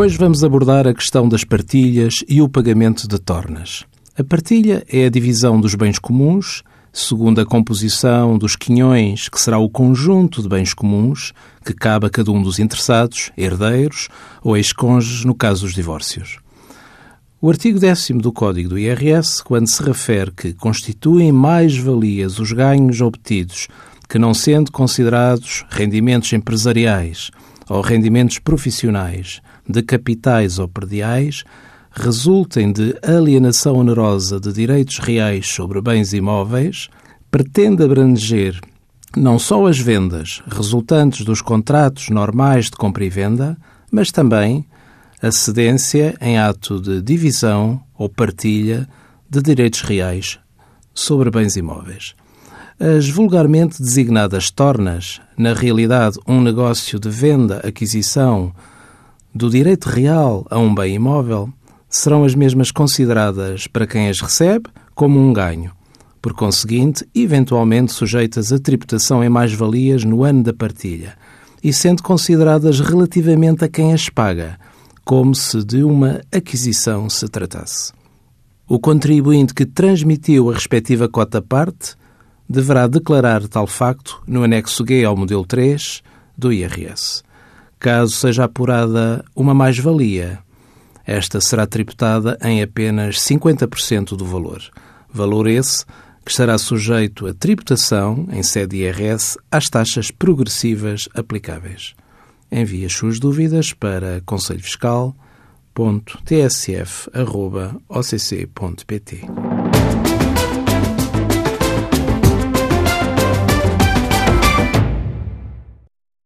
Hoje vamos abordar a questão das partilhas e o pagamento de tornas. A partilha é a divisão dos bens comuns, segundo a composição dos quinhões, que será o conjunto de bens comuns que cabe a cada um dos interessados, herdeiros ou ex-cônjuges no caso dos divórcios. O artigo 10 do Código do IRS, quando se refere que constituem mais-valias os ganhos obtidos que não sendo considerados rendimentos empresariais ou rendimentos profissionais de capitais ou perdiais, resultem de alienação onerosa de direitos reais sobre bens imóveis, pretende abranger não só as vendas resultantes dos contratos normais de compra e venda, mas também a cedência em ato de divisão ou partilha de direitos reais sobre bens imóveis. As vulgarmente designadas tornas, na realidade um negócio de venda-aquisição do direito real a um bem imóvel, serão as mesmas consideradas para quem as recebe como um ganho, por conseguinte, eventualmente sujeitas a tributação em mais-valias no ano da partilha, e sendo consideradas relativamente a quem as paga, como se de uma aquisição se tratasse. O contribuinte que transmitiu a respectiva cota-parte deverá declarar tal facto no anexo G ao modelo 3 do IRS. Caso seja apurada uma mais-valia, esta será tributada em apenas 50% do valor. Valor esse que estará sujeito a tributação em sede IRS às taxas progressivas aplicáveis. Envie as suas dúvidas para conselhofiscal.tsf.occ.pt.